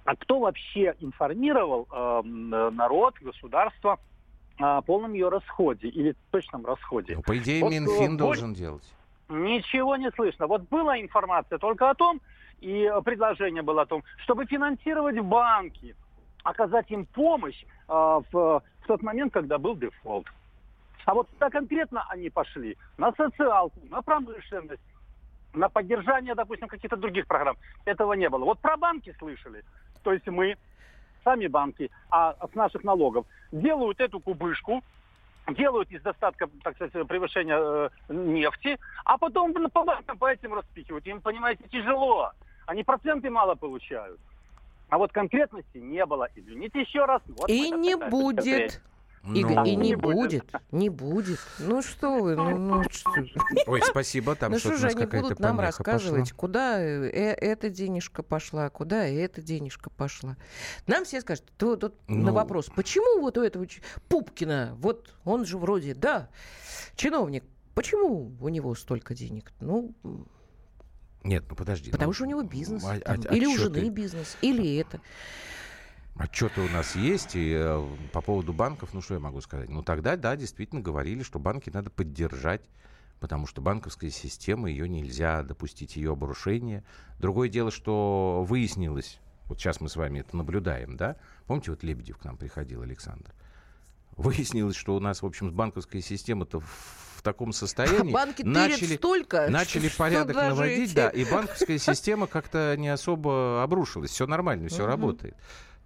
а кто вообще информировал э, народ, государство о полном ее расходе или точном расходе? Ну, по идее, вот, Минфин должен вот, делать. Ничего не слышно. Вот была информация только о том, и предложение было о том, чтобы финансировать банки, оказать им помощь э, в, в тот момент, когда был дефолт. А вот куда конкретно они пошли? На социалку, на промышленность, на поддержание, допустим, каких-то других программ. Этого не было. Вот про банки слышали. То есть мы, сами банки, а с наших налогов, делают эту кубышку, делают из достатка, так сказать, превышения э, нефти, а потом по банкам по этим распихивают. Им, понимаете, тяжело. Они проценты мало получают. А вот конкретности не было. Извините еще раз. Вот и не будет. Игорь, ну, и не будет. будет, не будет. Ну что вы, ну, ну что? Ой, спасибо, там ну, что же они будут нам рассказывать, пошла? куда э эта денежка пошла, куда эта денежка пошла. Нам все скажут, тут, тут ну... на вопрос, почему вот у этого Пупкина, вот он же вроде, да, чиновник, почему у него столько денег? Ну, нет, ну подожди. Потому ну, что у него бизнес. А, там, а, или у жены бизнес, или это. Отчеты у нас есть, и э, по поводу банков, ну что я могу сказать? Ну тогда, да, действительно говорили, что банки надо поддержать, потому что банковская система, ее нельзя допустить ее обрушения. Другое дело, что выяснилось, вот сейчас мы с вами это наблюдаем, да? Помните, вот Лебедев к нам приходил, Александр? Выяснилось, что у нас, в общем, банковская система-то таком состоянии. Банки начали, столько, начали что, порядок что наводить, да, и банковская система как-то не особо обрушилась. Все нормально, все работает.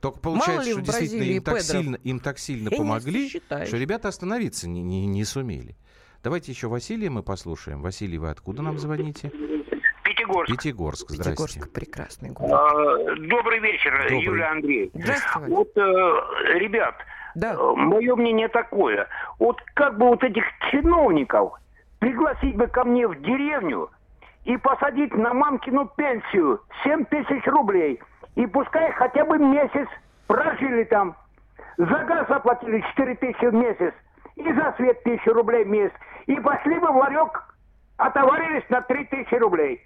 Только получается, что действительно им так, сильно, им так сильно помогли, что ребята остановиться не, не, не сумели. Давайте еще Василия мы послушаем. Василий, вы откуда нам звоните? Пятигорск. Пятигорск, здрасте. Пятигорск, прекрасный город. А, добрый вечер, добрый. Юлия Андрей. Здравствуйте. Вот, э, ребят, да. Э, мое мнение такое. Вот как бы вот этих чиновников пригласить бы ко мне в деревню и посадить на мамкину пенсию 7 тысяч рублей. И пускай хотя бы месяц прожили там. За газ заплатили 4 тысячи в месяц. И за свет тысячу рублей в месяц. И пошли бы в ларек, отоварились на 3 тысячи рублей.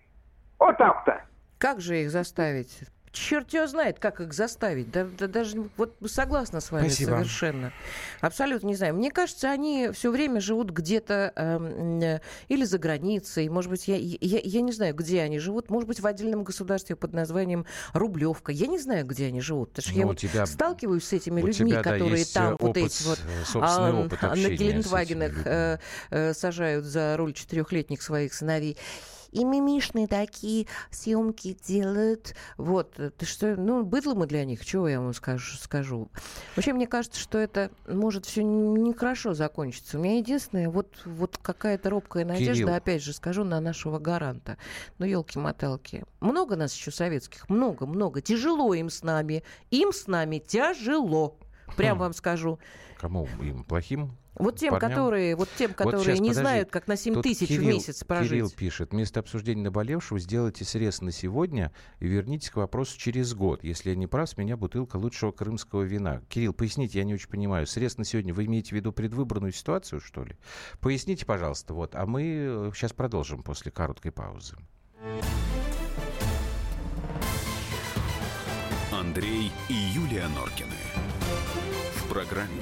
Вот так-то. Как же их заставить? Черт его знает, как их заставить. Да, да, даже вот согласна с вами Спасибо. совершенно. Абсолютно не знаю. Мне кажется, они все время живут где-то э, или за границей. Может быть, я, я, я не знаю, где они живут. Может быть, в отдельном государстве под названием Рублевка. Я не знаю, где они живут. Потому что ну, я вот тебя, сталкиваюсь с этими людьми, тебя, которые да, там опыт, вот эти вот а, на Гелендвагенах э, э, сажают за руль четырехлетних своих сыновей и мимишные такие съемки делают. Вот, ты что, ну, быдло мы для них, чего я вам скажу, скажу. Вообще, мне кажется, что это может все нехорошо закончиться. У меня единственное, вот, вот какая-то робкая надежда, Кирилл. опять же скажу, на нашего гаранта. Ну, елки-моталки. Много нас еще советских, много-много. Тяжело им с нами. Им с нами тяжело. Прям хм. вам скажу. Кому им? Плохим? Вот тем, парням. которые, вот тем, которые вот сейчас, не подожди. знают, как на 7 Тут тысяч Кирилл, в месяц прожить. Кирилл пишет, вместо обсуждения наболевшего сделайте срез на сегодня и вернитесь к вопросу через год. Если я не прав, с меня бутылка лучшего крымского вина. Кирилл, поясните, я не очень понимаю. Срез на сегодня, вы имеете в виду предвыборную ситуацию, что ли? Поясните, пожалуйста. Вот, а мы сейчас продолжим после короткой паузы. Андрей и Юлия Норкины. В программе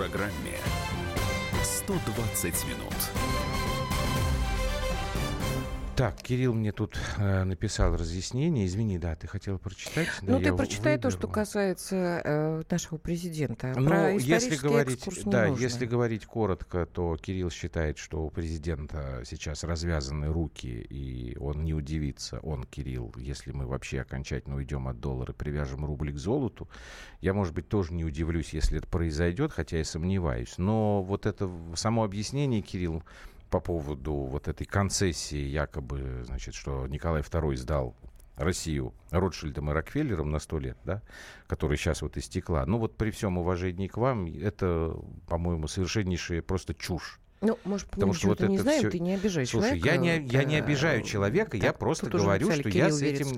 Программе 120 минут. Так, Кирилл мне тут э, написал разъяснение. Извини, да, ты хотел прочитать? Да, Ну, я ты прочитай то, что выберу. касается э, нашего президента. Ну, Про если говорить, да, нужно. если говорить коротко, то Кирилл считает, что у президента сейчас развязаны руки, и он не удивится, он, Кирилл, если мы вообще окончательно уйдем от доллара, привяжем рубль к золоту. Я, может быть, тоже не удивлюсь, если это произойдет, хотя и сомневаюсь. Но вот это само объяснение, Кирилл, по поводу вот этой концессии, якобы, значит, что Николай II сдал Россию Ротшильдом и Рокфеллером на сто лет, да, которая сейчас вот истекла. Ну вот при всем уважении к вам, это, по-моему, совершеннейшая просто чушь. Ну, может, Потому что вот ничего-то не это знаем, всё- ты не обижай Слушай, человека. я не, я не Э, обижаю человека, я просто говорю, что я с этим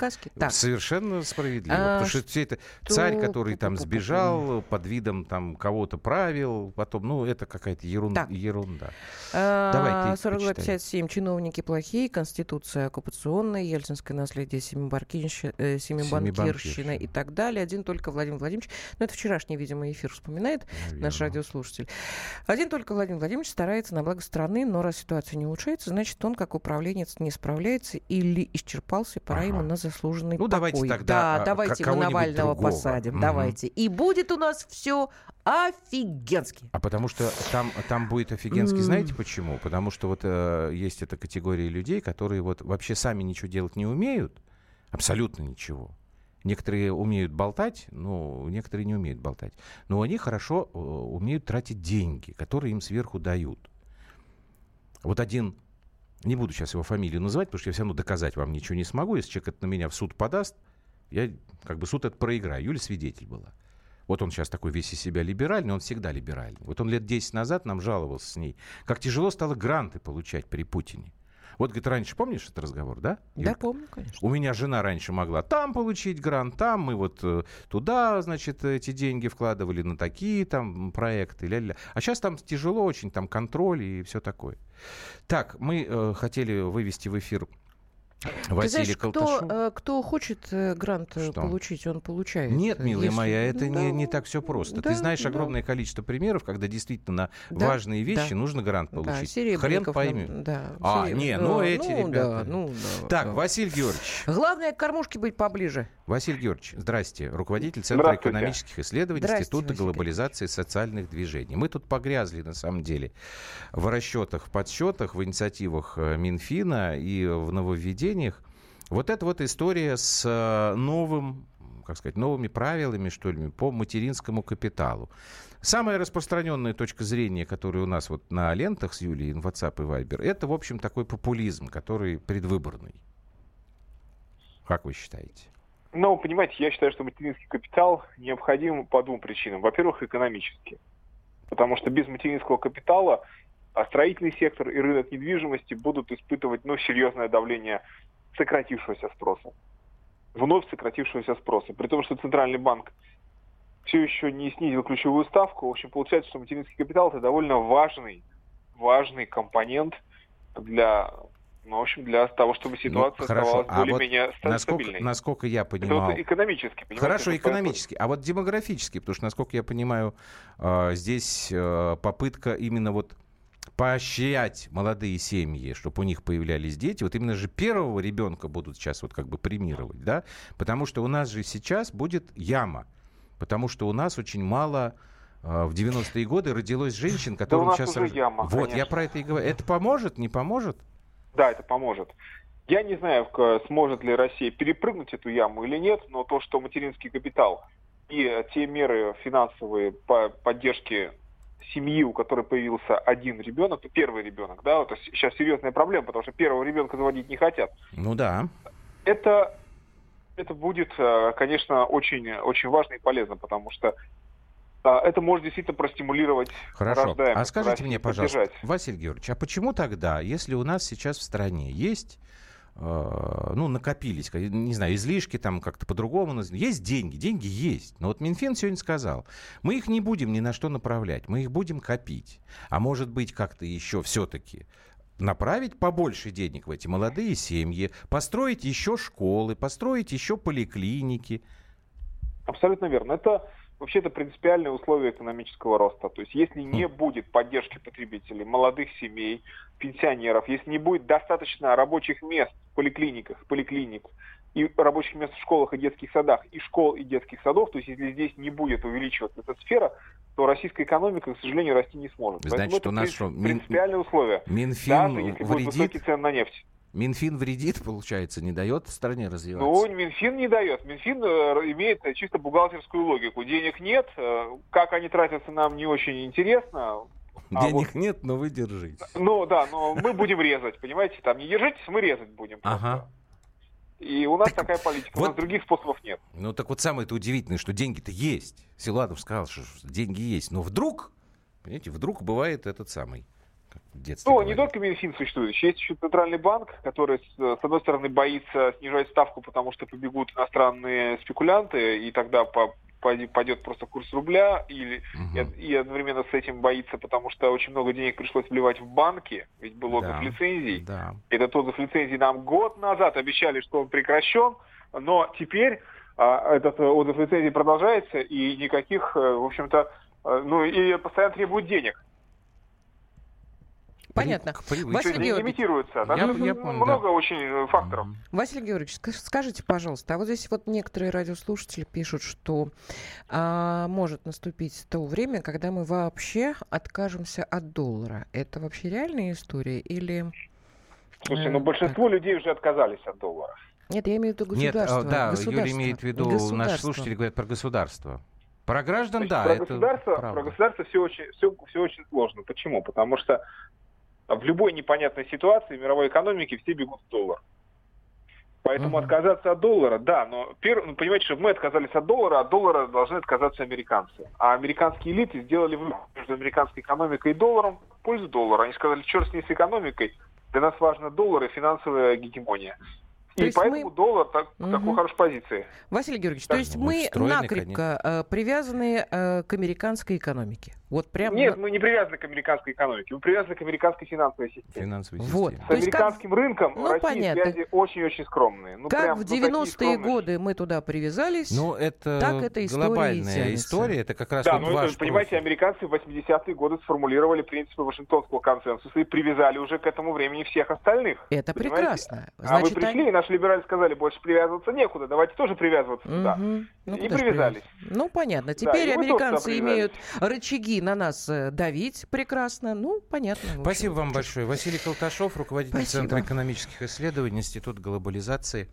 совершенно справедливо. А, потому что все это царь, который там сбежал под видом там кого-то правил, потом, ну, это какая-то ерунда. Ерунда. А, Давай ты 42-57. Чиновники плохие, Конституция оккупационная, Ельцинское наследие, э, семибанкирщина Семибанкирщина. и так далее. Один только Владимир Владимирович, ну это вчерашний, видимо, эфир вспоминает наш радиослушатель. Один только Владимир Владимирович старается на благо страны, но раз ситуация не улучшается, значит, он как управленец не справляется или исчерпался, пора Ага. ему на заслуженный Ну, давайте покой. тогда, Да, а, давайте кого-нибудь Навального другого. посадим, Мгм. давайте. И будет у нас все офигенски. А потому что там, там будет офигенски, знаете почему? Потому что вот э, есть эта категория людей, которые вот вообще сами ничего делать не умеют, абсолютно ничего. Некоторые умеют болтать, но некоторые не умеют болтать. Но они хорошо э, умеют тратить деньги, которые им сверху дают. Вот один, не буду сейчас его фамилию называть, потому что я все равно доказать вам ничего не смогу. Если человек это на меня в суд подаст, я как бы суд это проиграю. Юля свидетель была. Вот он сейчас такой весь из себя либеральный, он всегда либеральный. Вот он лет 10 назад нам жаловался с ней, как тяжело стало гранты получать при Путине. Вот, говорит, раньше, помнишь этот разговор, да? Да, Юлька? помню, конечно. У меня жена раньше могла там получить грант, там мы вот э, туда, значит, эти деньги вкладывали на такие там проекты, ля-ля. А сейчас там тяжело очень, там контроль и все такое. Так, мы э, хотели вывести в эфир Ты Василия знаешь, кто, э, кто хочет э, грант э, Что? получить, он получает. Нет, милая Если- моя, это Да, не, не так все просто. да, Ты знаешь да. огромное количество примеров, когда действительно на Да, важные вещи да. нужно грант Да, получить. Хрен Серебренников нам- пойми. Да, А, Сереб- не, да, ну эти ну, ребята. Да, ну, да, Так, да. Василий Георгиевич. Главное, к кормушке быть поближе. Василий Георгиевич, здрасте. Руководитель Центра экономических исследований Здрасте, Института Василий глобализации социальных движений. Мы тут погрязли, на самом деле, в расчетах, в подсчетах, в инициативах э, Минфина и в нововведениях. Вот эта вот история с э, новым, как сказать, новыми правилами, что ли, по материнскому капиталу. Самая распространенная точка зрения, которая у нас вот на лентах с Юлией, WhatsApp и Viber, это, в общем, такой популизм, который предвыборный. Как вы считаете? Ну, понимаете, я считаю, что материнский капитал необходим по двум причинам. Во-первых, экономически. Потому что без материнского капитала а строительный сектор и рынок недвижимости будут испытывать ну, серьезное давление сократившегося спроса. Вновь сократившегося спроса. При том, что Центральный банк все еще не снизил ключевую ставку. В общем, получается, что материнский капитал это довольно важный, важный компонент для, ну, в общем, для того, чтобы ситуация Ну, хорошо. оставалась А вот более-менее ста- насколько, стабильной. насколько я Это понимал... вот экономически, понимаете? Хорошо, Вот экономически. А вот демографически, потому что, насколько я понимаю, э, здесь э, попытка именно вот поощрять молодые семьи, чтобы у них появлялись дети. Вот именно же первого ребенка будут сейчас вот как бы премировать, да? Потому что у нас же сейчас будет яма. Потому что у нас очень мало э, в 90-е годы родилось женщин, которым нас сейчас... уже яма, вот, я конечно. про это и говорю. Это поможет, не поможет? Да, это поможет. Я не знаю, сможет ли Россия перепрыгнуть эту яму или нет, но то, что материнский капитал и э, те меры финансовые по поддержке семьи, у которой появился один ребенок, то первый ребенок, да, это с- сейчас серьезная проблема, потому что первого ребенка заводить не хотят. Ну да. Это, это будет, э, конечно, очень, очень важно и полезно, потому что это может действительно простимулировать Хорошо. А скажите мне, пожалуйста, поддержать. Василий Георгиевич, а почему тогда, если у нас сейчас в стране есть э, ну, накопились, не знаю, излишки там как-то по-другому. Есть деньги, деньги есть. Но вот Минфин сегодня сказал, мы их не будем ни на что направлять, мы их будем копить. А может быть, как-то еще все-таки направить побольше денег в эти молодые семьи, построить еще школы, построить еще поликлиники. Абсолютно верно. Это вообще-то принципиальные условия экономического роста. То есть если не хм. будет поддержки потребителей, молодых семей, пенсионеров, если не будет достаточно рабочих мест в поликлиниках, поликлиник, и рабочих мест в школах и детских садах, и школ и детских садов, то есть если здесь не будет увеличиваться эта сфера, то российская экономика, к сожалению, расти не сможет. Значит, Поэтому у нас что, принципиальные условия. Минфин даже если вредит? будут высокие цены на нефть. Минфин вредит, получается, не дает стране развиваться? Ну, Минфин не дает. Минфин э, имеет чисто бухгалтерскую логику. Денег нет, э, как они тратятся, нам не очень интересно. А Денег вот, нет, но вы держите. Ну да, но мы будем резать, понимаете? Там не держитесь, мы резать будем. Ага. И у нас так такая политика, вот, у нас других способов нет. Ну так вот самое-то удивительное, что деньги-то есть. Силуанов сказал, что деньги есть. Но вдруг, понимаете, вдруг бывает этот самый детстве. Ну, говорили. не только Минфин существует, есть еще Центральный банк, который, с одной стороны, боится снижать ставку, потому что побегут иностранные спекулянты, и тогда по пойдет просто курс рубля, или, угу. и, и одновременно с этим боится, потому что очень много денег пришлось вливать в банки, ведь был отзыв да, лицензий. Да. Этот отзыв лицензий нам год назад обещали, что он прекращен, но теперь а, этот отзыв лицензий продолжается, и никаких, э, в общем-то, э, ну и постоянно требуют денег. Понятно. Василий Георгиевич, имитируется. Там я, я помню, много да. очень э, факторов. Василий Георгиевич, скажите, пожалуйста, а вот здесь вот некоторые радиослушатели пишут, что а, может наступить то время, когда мы вообще откажемся от доллара. Это вообще реальная история или... Слушай, ну большинство так. людей уже отказались от доллара. Нет, я имею в виду государство. Нет, да, Юрий имеет в виду, наши слушатели говорят про государство. Про граждан, Значит, да, про это государство, правда. Про государство все очень, все, все очень сложно. Почему? Потому что в любой непонятной ситуации мировой экономики все бегут в доллар. Поэтому uh-huh. отказаться от доллара, да, но перв... ну, понимаете, чтобы мы отказались от доллара, от доллара должны отказаться американцы. А американские элиты сделали выбор между американской экономикой и долларом в пользу доллара. Они сказали, черт с ней с экономикой, для нас важно доллар и финансовая гегемония. То и поэтому мы... доллар так, угу. такой хорошей позиции. Василий Георгиевич, да. то есть мы накрепко э, привязаны э, к американской экономике? Вот прям Нет, мы не привязаны к американской экономике, мы привязаны к американской финансовой системе. Финансовой вот. С американским как... рынком ну, России понятно. связи очень-очень скромные. Ну, как прям, в 90-е ну, годы мы туда привязались, ну, это так это история глобальная история, это как раз да, вот ну, ваш понимаете, профиль. американцы в 80-е годы сформулировали принципы Вашингтонского консенсуса и привязали уже к этому времени всех остальных. Это понимаете? прекрасно. Значит, а вы пришли, они... и наши либералы сказали, больше привязываться некуда, давайте тоже привязываться угу. туда. Ну, и привязались. Ну, понятно. Теперь да, американцы имеют рычаги на нас э, давить прекрасно. Ну, понятно. Спасибо вам большое. Василий Колташов, руководитель Спасибо. Центра экономических исследований, Институт глобализации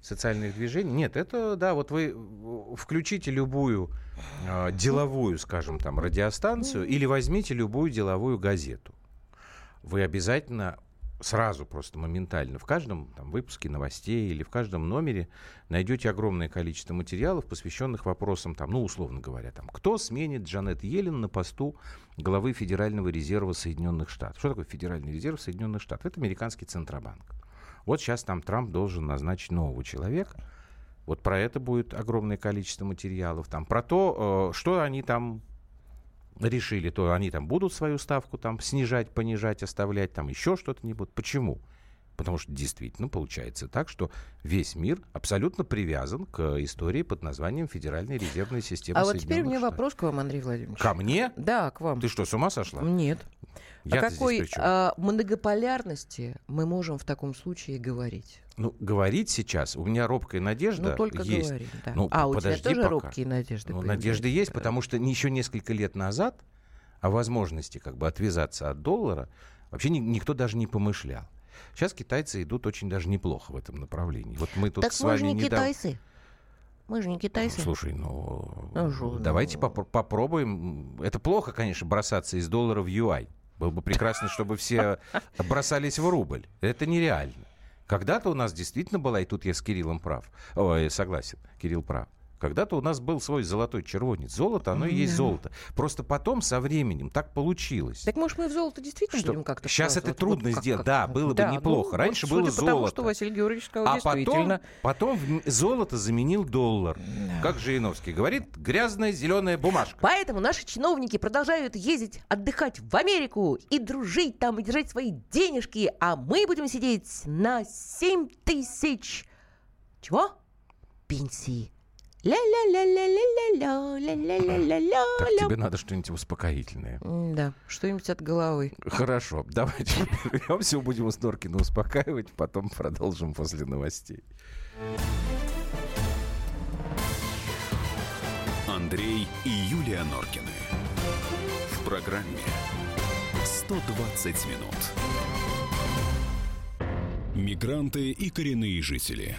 социальных движений. Нет, это, да, вот вы включите любую э, деловую, скажем там, радиостанцию или возьмите любую деловую газету. Вы обязательно сразу просто моментально в каждом там, выпуске новостей или в каждом номере найдете огромное количество материалов, посвященных вопросам, там, ну, условно говоря, там, кто сменит Джанет Йеллен на посту главы Федерального резерва Соединенных Штатов. Что такое Федеральный резерв Соединенных Штатов? Это американский Центробанк. Вот сейчас там Трамп должен назначить нового человека. Вот про это будет огромное количество материалов. Там, про то, э, что они там решили, то они там будут свою ставку там снижать, понижать, оставлять, там еще что-то не будут. Почему? Потому что действительно получается так, что весь мир абсолютно привязан к истории под названием Федеральная резервная система А вот теперь у меня вопрос к вам, Андрей Владимирович. Ко мне? Да, к вам. Ты что, с ума сошла? Нет. Я О какой а, многополярности мы можем в таком случае говорить? Ну, говорить сейчас, у меня робкая надежда ну, только есть. Говорим, да. Ну, а, у тебя тоже пока. робкие надежды Ну, надежды есть, потому что еще несколько лет назад о возможности как бы отвязаться от доллара вообще ни, никто даже не помышлял. Сейчас китайцы идут очень даже неплохо в этом направлении. Вот мы тут так с мы вами же не недавно... китайцы. Мы же не китайцы. Ну, слушай, ну, ну давайте ну... Поп- попробуем. Это плохо, конечно, бросаться из доллара в юань. Было бы прекрасно, чтобы все бросались в рубль. Это нереально. Когда-то у нас действительно была, и тут я с Кириллом прав, ой, согласен, Кирилл прав. Когда-то у нас был свой золотой червонец. Золото, оно и есть Да. золото. Просто потом, со временем, так получилось. Так может мы в золото действительно Что будем как-то щас это трудно Вот как- сделать. как- Да, было бы ну, неплохо. вот Раньше судя было золото. что Василий Георгиевич сказал, А потом, действительно. потом в- золото заменил доллар. Как Жириновский говорит, грязная зеленая бумажка. Поэтому наши чиновники продолжают ездить отдыхать в Америку и дружить там, и держать свои денежки, а мы будем сидеть на 7 тысяч... Чего? Пенсии. Ля-ля-ля-ля-ля-ля-ля, ля-ля-ля-ля-ля. Так тебе надо что-нибудь успокоительное. Да, что-нибудь от головы. Хорошо, давайте вернемся, будем с Норкина успокаивать, потом продолжим после новостей. Андрей и Юлия Норкины. В программе 120 минут. Мигранты и коренные жители.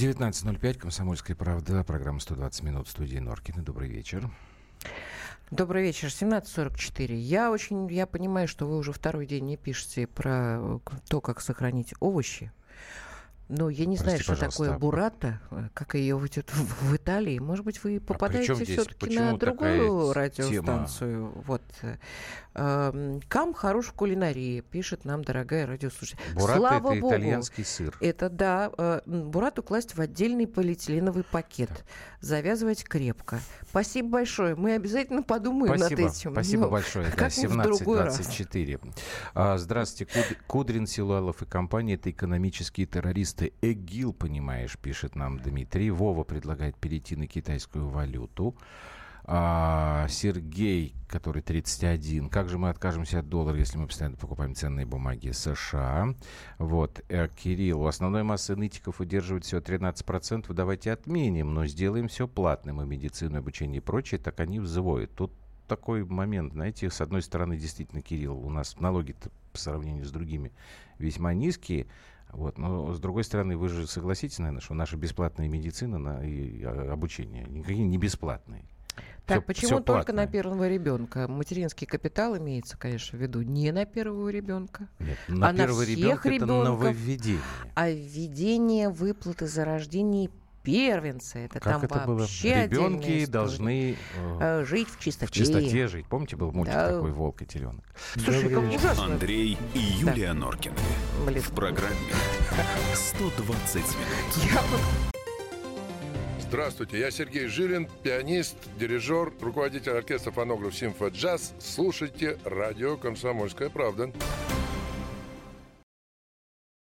19.05, «Комсомольская правда», программа «120 минут» в студии Норкина. Добрый вечер. Добрый вечер, 17.44. Я очень, я понимаю, что вы уже второй день не пишете про э, то, как сохранить овощи. Но я не знаю, Прости, что пожалуйста, такое а- бурата, э, как ее в, в- в Италии. Может быть, вы попадаете здесь- все-таки на другую тема? радиостанцию. Вот. э, эм, Кам хорош в кулинарии, пишет нам дорогая радиослушатель. Бурата Слава это богу, итальянский сыр. это да, э, бурату класть в отдельный полиэтиленовый пакет, завязывать крепко. Спасибо большое. Мы обязательно подумаем Спасибо, над этим. спасибо Но большое. Да, другой раз. 17.24. А, здравствуйте, Куд- Кудрин, Силуалов и компания. Это экономические террористы. ЭГИЛ, понимаешь, пишет нам Дмитрий. Вова предлагает перейти на китайскую валюту. А, Сергей, который 31. Как же мы откажемся от доллара, если мы постоянно покупаем ценные бумаги США? Вот. Э, Кирилл, у основной массы нытиков удерживает всего 13%. Давайте отменим, но сделаем все платным. И медицину, и обучение и прочее, так они взвоют. Тут такой момент, знаете, с одной стороны, действительно, Кирилл, у нас налоги по сравнению с другими весьма низкие, вот, но с другой стороны, вы же согласитесь, наверное, что наша бесплатная медицина на, и а, обучение никакие не бесплатные. Так, Всё- почему всё только на первого ребенка? Материнский капитал имеется, конечно, в виду не на первого ребенка, Нет, на а на первого всех ребенка это ребенков. нововведение. а введение выплаты за рождение первенца. Это Как там это было? вообще отдельная Ребенки должны э, Э, жить в чистоте. в чистоте жить. Помните, был мультик Да. такой «Волк и теленок»? Слушай, как ужасно. Андрей и Юлия Норкины. Блин. В программе 120 минут. Я Здравствуйте, я Сергей Жилин, пианист, дирижер, руководитель оркестра фонограф «Симфа Джаз». Слушайте радио «Комсомольская правда».